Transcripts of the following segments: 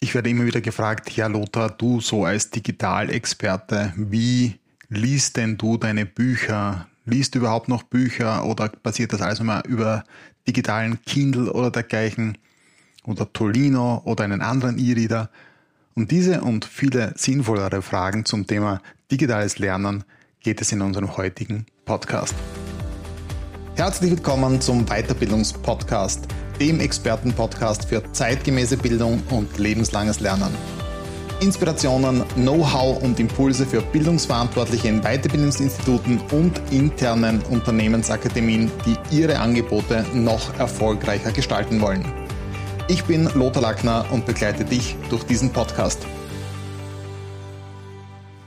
Ich werde immer wieder gefragt, ja Lothar, du so als Digitalexperte, wie liest denn du deine Bücher? Liest du überhaupt noch Bücher oder basiert das alles immer über digitalen Kindle oder dergleichen oder Tolino oder einen anderen E-Reader? Um diese und viele sinnvollere Fragen zum Thema digitales Lernen geht es in unserem heutigen Podcast. Herzlich willkommen zum Weiterbildungspodcast, dem Expertenpodcast für zeitgemäße Bildung und lebenslanges Lernen. Inspirationen, Know-how und Impulse für Bildungsverantwortliche in Weiterbildungsinstituten und internen Unternehmensakademien, die ihre Angebote noch erfolgreicher gestalten wollen. Ich bin Lothar Lackner und begleite dich durch diesen Podcast.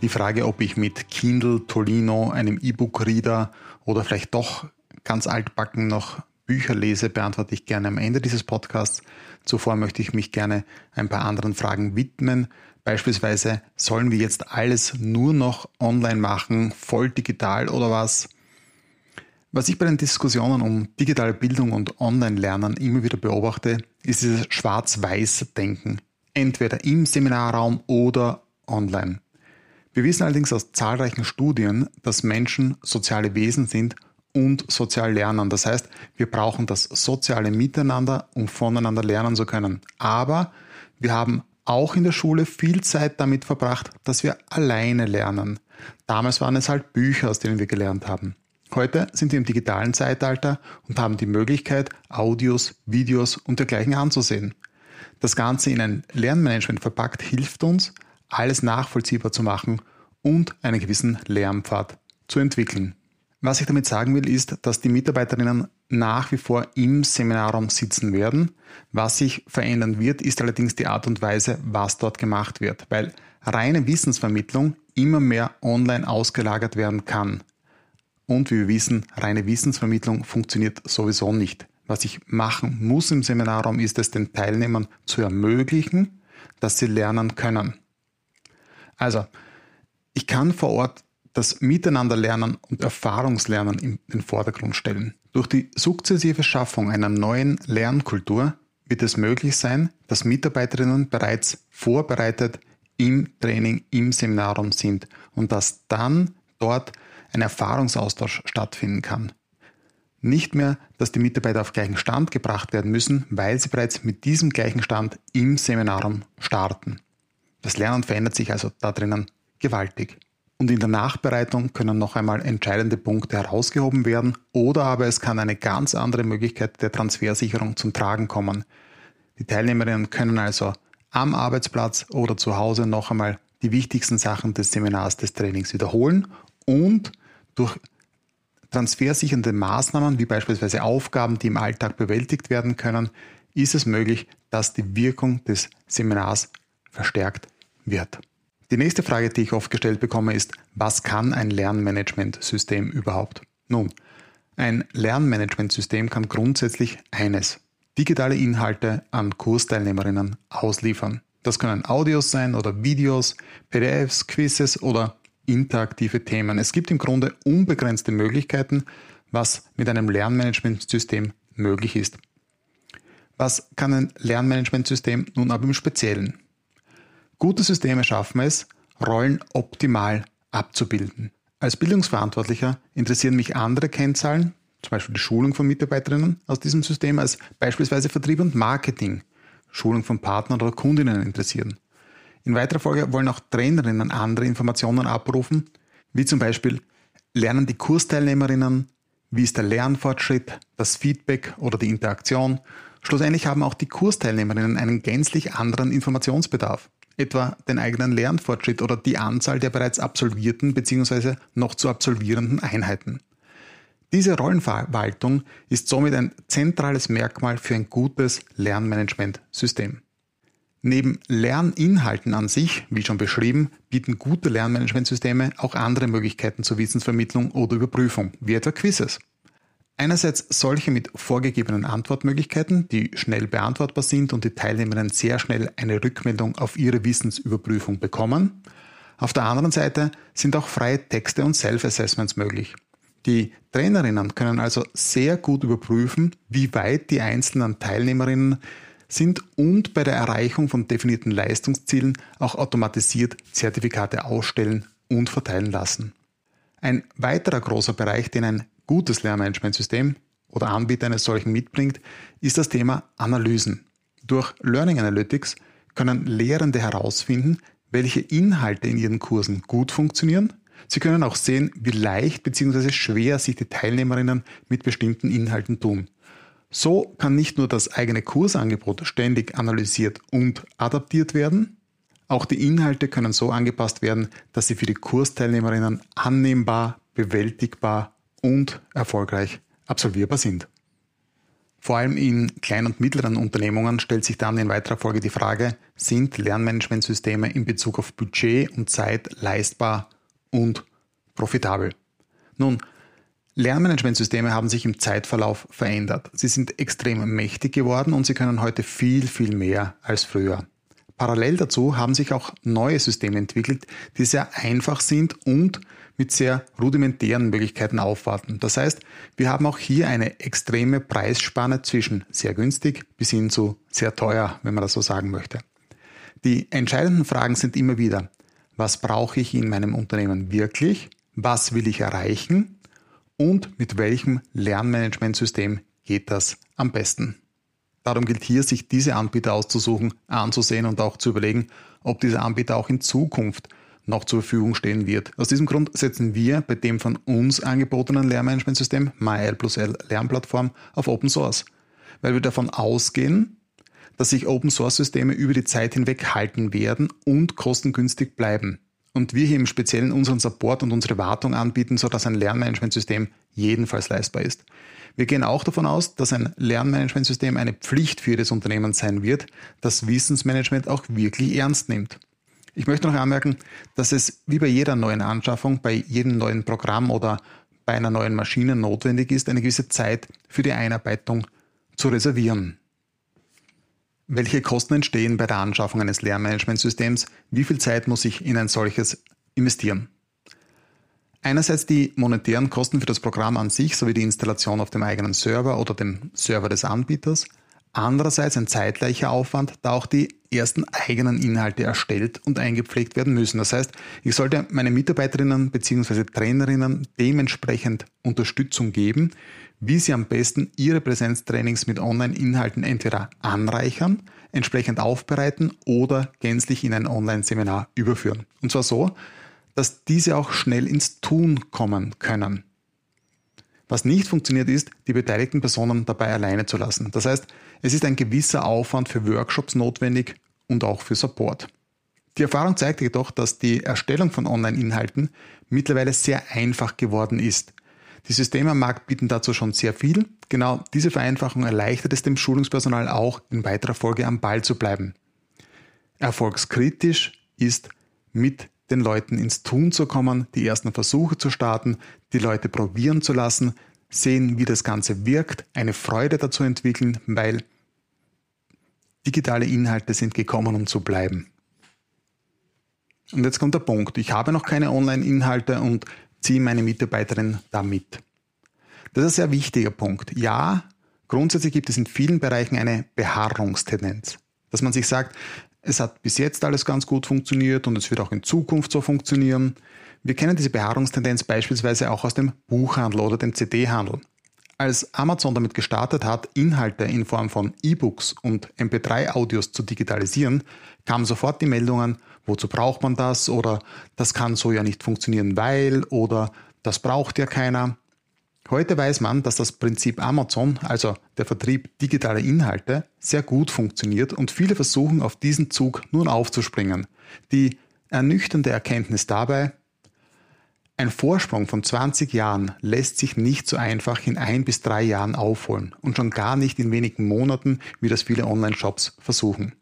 Die Frage, ob ich mit Kindle, Tolino, einem E-Book-Reader oder vielleicht doch ganz altbacken noch Bücher lese, beantworte ich gerne am Ende dieses Podcasts. Zuvor möchte ich mich gerne ein paar anderen Fragen widmen. Beispielsweise, sollen wir jetzt alles nur noch online machen, voll digital oder was? Was ich bei den Diskussionen um digitale Bildung und Online-Lernen immer wieder beobachte, ist dieses Schwarz-Weiß-Denken. Entweder im Seminarraum oder online. Wir wissen allerdings aus zahlreichen Studien, dass Menschen soziale Wesen sind und sozial lernen. Das heißt, wir brauchen das soziale Miteinander, um voneinander lernen zu können. Aber wir haben auch in der Schule viel Zeit damit verbracht, dass wir alleine lernen. Damals waren es halt Bücher, aus denen wir gelernt haben. Heute sind wir im digitalen Zeitalter und haben die Möglichkeit, Audios, Videos und dergleichen anzusehen. Das Ganze in ein Lernmanagement verpackt hilft uns, alles nachvollziehbar zu machen und einen gewissen Lernpfad zu entwickeln. Was ich damit sagen will, ist, dass die Mitarbeiterinnen nach wie vor im Seminarraum sitzen werden. Was sich verändern wird, ist allerdings die Art und Weise, was dort gemacht wird, weil reine Wissensvermittlung immer mehr online ausgelagert werden kann. Und wie wir wissen, reine Wissensvermittlung funktioniert sowieso nicht. Was ich machen muss im Seminarraum, ist es den Teilnehmern zu ermöglichen, dass sie lernen können. Also, ich kann vor Ort das Miteinanderlernen und Erfahrungslernen in den Vordergrund stellen. Durch die sukzessive Schaffung einer neuen Lernkultur wird es möglich sein, dass Mitarbeiterinnen bereits vorbereitet im Training, im Seminarraum sind und dass dann dort ein Erfahrungsaustausch stattfinden kann. Nicht mehr, dass die Mitarbeiter auf gleichen Stand gebracht werden müssen, weil sie bereits mit diesem gleichen Stand im Seminarraum starten. Das Lernen verändert sich also da drinnen gewaltig und in der Nachbereitung können noch einmal entscheidende Punkte herausgehoben werden oder aber es kann eine ganz andere Möglichkeit der Transfersicherung zum Tragen kommen. Die Teilnehmerinnen können also am Arbeitsplatz oder zu Hause noch einmal die wichtigsten Sachen des Seminars, des Trainings wiederholen und durch transfersichernde Maßnahmen, wie beispielsweise Aufgaben, die im Alltag bewältigt werden können, ist es möglich, dass die Wirkung des Seminars verstärkt wird. Die nächste Frage, die ich oft gestellt bekomme, ist, was kann ein Lernmanagementsystem überhaupt? Nun, ein Lernmanagementsystem kann grundsätzlich eines, digitale Inhalte an Kursteilnehmerinnen ausliefern. Das können Audios sein oder Videos, PDFs, Quizzes oder interaktive Themen. Es gibt im Grunde unbegrenzte Möglichkeiten, was mit einem Lernmanagementsystem möglich ist. Was kann ein Lernmanagementsystem nun aber im Speziellen? Gute Systeme schaffen es, Rollen optimal abzubilden. Als Bildungsverantwortlicher interessieren mich andere Kennzahlen, zum Beispiel die Schulung von Mitarbeiterinnen aus diesem System, als beispielsweise Vertrieb und Marketing, Schulung von Partnern oder Kundinnen interessieren. In weiterer Folge wollen auch Trainerinnen andere Informationen abrufen, wie zum Beispiel lernen die Kursteilnehmerinnen, wie ist der Lernfortschritt, das Feedback oder die Interaktion. Schlussendlich haben auch die Kursteilnehmerinnen einen gänzlich anderen Informationsbedarf etwa den eigenen Lernfortschritt oder die Anzahl der bereits absolvierten bzw. noch zu absolvierenden Einheiten. Diese Rollenverwaltung ist somit ein zentrales Merkmal für ein gutes Lernmanagementsystem. Neben Lerninhalten an sich, wie schon beschrieben, bieten gute Lernmanagementsysteme auch andere Möglichkeiten zur Wissensvermittlung oder Überprüfung, wie etwa Quizzes. Einerseits solche mit vorgegebenen Antwortmöglichkeiten, die schnell beantwortbar sind und die Teilnehmerinnen sehr schnell eine Rückmeldung auf ihre Wissensüberprüfung bekommen. Auf der anderen Seite sind auch freie Texte und Self-Assessments möglich. Die Trainerinnen können also sehr gut überprüfen, wie weit die einzelnen Teilnehmerinnen sind und bei der Erreichung von definierten Leistungszielen auch automatisiert Zertifikate ausstellen und verteilen lassen. Ein weiterer großer Bereich, den ein gutes Lernmanagementsystem oder Anbieter eines solchen mitbringt, ist das Thema Analysen. Durch Learning Analytics können Lehrende herausfinden, welche Inhalte in ihren Kursen gut funktionieren. Sie können auch sehen, wie leicht bzw. schwer sich die Teilnehmerinnen mit bestimmten Inhalten tun. So kann nicht nur das eigene Kursangebot ständig analysiert und adaptiert werden, auch die Inhalte können so angepasst werden, dass sie für die Kursteilnehmerinnen annehmbar, bewältigbar und erfolgreich absolvierbar sind. Vor allem in kleinen und mittleren Unternehmungen stellt sich dann in weiterer Folge die Frage, sind Lernmanagementsysteme in Bezug auf Budget und Zeit leistbar und profitabel? Nun, Lernmanagementsysteme haben sich im Zeitverlauf verändert. Sie sind extrem mächtig geworden und sie können heute viel, viel mehr als früher. Parallel dazu haben sich auch neue Systeme entwickelt, die sehr einfach sind und mit sehr rudimentären Möglichkeiten aufwarten. Das heißt, wir haben auch hier eine extreme Preisspanne zwischen sehr günstig bis hin zu sehr teuer, wenn man das so sagen möchte. Die entscheidenden Fragen sind immer wieder, was brauche ich in meinem Unternehmen wirklich, was will ich erreichen und mit welchem Lernmanagementsystem geht das am besten. Darum gilt hier, sich diese Anbieter auszusuchen, anzusehen und auch zu überlegen, ob dieser Anbieter auch in Zukunft noch zur Verfügung stehen wird. Aus diesem Grund setzen wir bei dem von uns angebotenen Lehrmanagementsystem MyL plus L Lernplattform auf Open Source, weil wir davon ausgehen, dass sich Open Source Systeme über die Zeit hinweg halten werden und kostengünstig bleiben. Und wir hier im Speziellen unseren Support und unsere Wartung anbieten, sodass ein Lernmanagementsystem jedenfalls leistbar ist. Wir gehen auch davon aus, dass ein Lernmanagementsystem eine Pflicht für jedes Unternehmen sein wird, das Wissensmanagement auch wirklich ernst nimmt. Ich möchte noch anmerken, dass es wie bei jeder neuen Anschaffung, bei jedem neuen Programm oder bei einer neuen Maschine notwendig ist, eine gewisse Zeit für die Einarbeitung zu reservieren. Welche Kosten entstehen bei der Anschaffung eines Lernmanagementsystems? Wie viel Zeit muss ich in ein solches investieren? Einerseits die monetären Kosten für das Programm an sich sowie die Installation auf dem eigenen Server oder dem Server des Anbieters – Andererseits ein zeitgleicher Aufwand, da auch die ersten eigenen Inhalte erstellt und eingepflegt werden müssen. Das heißt, ich sollte meine Mitarbeiterinnen bzw. Trainerinnen dementsprechend Unterstützung geben, wie sie am besten ihre Präsenztrainings mit Online-Inhalten entweder anreichern, entsprechend aufbereiten oder gänzlich in ein Online-Seminar überführen. Und zwar so, dass diese auch schnell ins Tun kommen können. Was nicht funktioniert ist, die beteiligten Personen dabei alleine zu lassen. Das heißt, es ist ein gewisser Aufwand für Workshops notwendig und auch für Support. Die Erfahrung zeigt jedoch, dass die Erstellung von Online-Inhalten mittlerweile sehr einfach geworden ist. Die Systeme am Markt bieten dazu schon sehr viel. Genau diese Vereinfachung erleichtert es dem Schulungspersonal auch, in weiterer Folge am Ball zu bleiben. Erfolgskritisch ist, mit den Leuten ins Tun zu kommen, die ersten Versuche zu starten, die Leute probieren zu lassen, sehen, wie das Ganze wirkt, eine Freude dazu entwickeln, weil digitale Inhalte sind gekommen, um zu bleiben. Und jetzt kommt der Punkt. Ich habe noch keine Online-Inhalte und ziehe meine Mitarbeiterin da mit. Das ist ein sehr wichtiger Punkt. Ja, grundsätzlich gibt es in vielen Bereichen eine Beharrungstendenz. Dass man sich sagt, es hat bis jetzt alles ganz gut funktioniert und es wird auch in Zukunft so funktionieren. Wir kennen diese Beharrungstendenz beispielsweise auch aus dem Buchhandel oder dem CD-Handel. Als Amazon damit gestartet hat, Inhalte in Form von E-Books und MP3-Audios zu digitalisieren, kamen sofort die Meldungen, wozu braucht man das oder das kann so ja nicht funktionieren, weil oder das braucht ja keiner. Heute weiß man, dass das Prinzip Amazon, also der Vertrieb digitaler Inhalte, sehr gut funktioniert und viele versuchen auf diesen Zug nun aufzuspringen. Die ernüchternde Erkenntnis dabei, ein Vorsprung von 20 Jahren lässt sich nicht so einfach in ein bis drei Jahren aufholen und schon gar nicht in wenigen Monaten, wie das viele Online-Shops versuchen.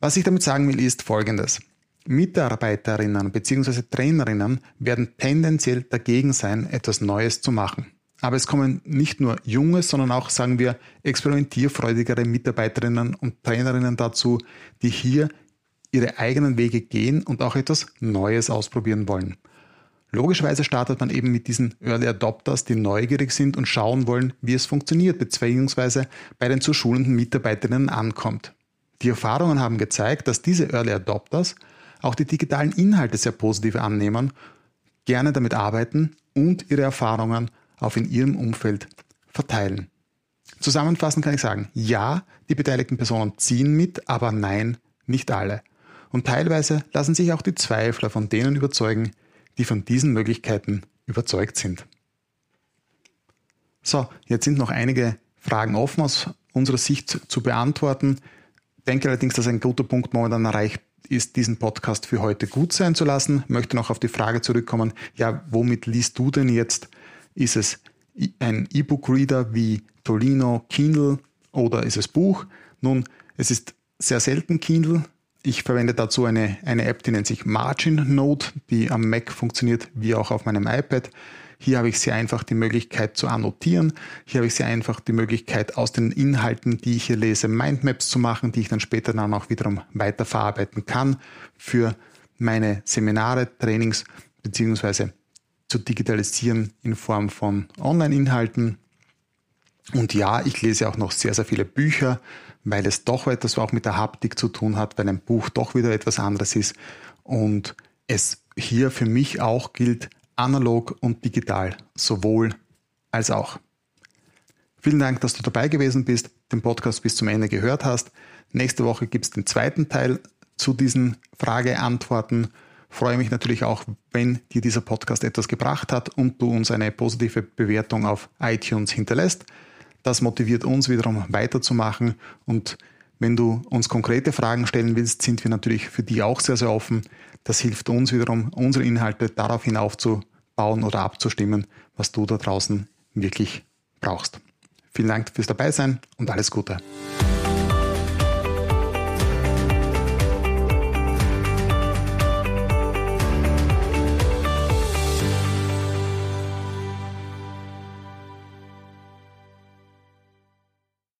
Was ich damit sagen will, ist Folgendes. Mitarbeiterinnen bzw. Trainerinnen werden tendenziell dagegen sein, etwas Neues zu machen. Aber es kommen nicht nur junge, sondern auch, sagen wir, experimentierfreudigere Mitarbeiterinnen und Trainerinnen dazu, die hier ihre eigenen Wege gehen und auch etwas Neues ausprobieren wollen. Logischerweise startet man eben mit diesen Early Adopters, die neugierig sind und schauen wollen, wie es funktioniert, beziehungsweise bei den zu schulenden Mitarbeiterinnen ankommt. Die Erfahrungen haben gezeigt, dass diese Early Adopters auch die digitalen Inhalte sehr positiv annehmen, gerne damit arbeiten und ihre Erfahrungen auf in ihrem Umfeld verteilen. Zusammenfassend kann ich sagen, ja, die beteiligten Personen ziehen mit, aber nein, nicht alle. Und teilweise lassen sich auch die Zweifler von denen überzeugen, die von diesen Möglichkeiten überzeugt sind. So, jetzt sind noch einige Fragen offen aus unserer Sicht zu beantworten. Ich denke allerdings, dass ein guter Punkt momentan erreicht ist, diesen Podcast für heute gut sein zu lassen. Ich möchte noch auf die Frage zurückkommen, ja, womit liest du denn jetzt? Ist es ein E-Book-Reader wie Tolino, Kindle oder ist es Buch? Nun, es ist sehr selten Kindle. Ich verwende dazu eine, eine App, die nennt sich Margin Note, die am Mac funktioniert wie auch auf meinem iPad. Hier habe ich sehr einfach die Möglichkeit zu annotieren. Hier habe ich sehr einfach die Möglichkeit, aus den Inhalten, die ich hier lese, Mindmaps zu machen, die ich dann später dann auch wiederum weiterverarbeiten kann für meine Seminare, Trainings beziehungsweise zu digitalisieren in Form von Online-Inhalten. Und ja, ich lese auch noch sehr, sehr viele Bücher, weil es doch etwas auch mit der Haptik zu tun hat, weil ein Buch doch wieder etwas anderes ist. Und es hier für mich auch gilt, analog und digital, sowohl als auch. Vielen Dank, dass du dabei gewesen bist, den Podcast bis zum Ende gehört hast. Nächste Woche gibt es den zweiten Teil zu diesen Frage-Antworten freue mich natürlich auch, wenn dir dieser Podcast etwas gebracht hat und du uns eine positive Bewertung auf iTunes hinterlässt. Das motiviert uns wiederum weiterzumachen und wenn du uns konkrete Fragen stellen willst, sind wir natürlich für die auch sehr, sehr offen. Das hilft uns wiederum, unsere Inhalte daraufhin aufzubauen oder abzustimmen, was du da draußen wirklich brauchst. Vielen Dank fürs Dabeisein und alles Gute.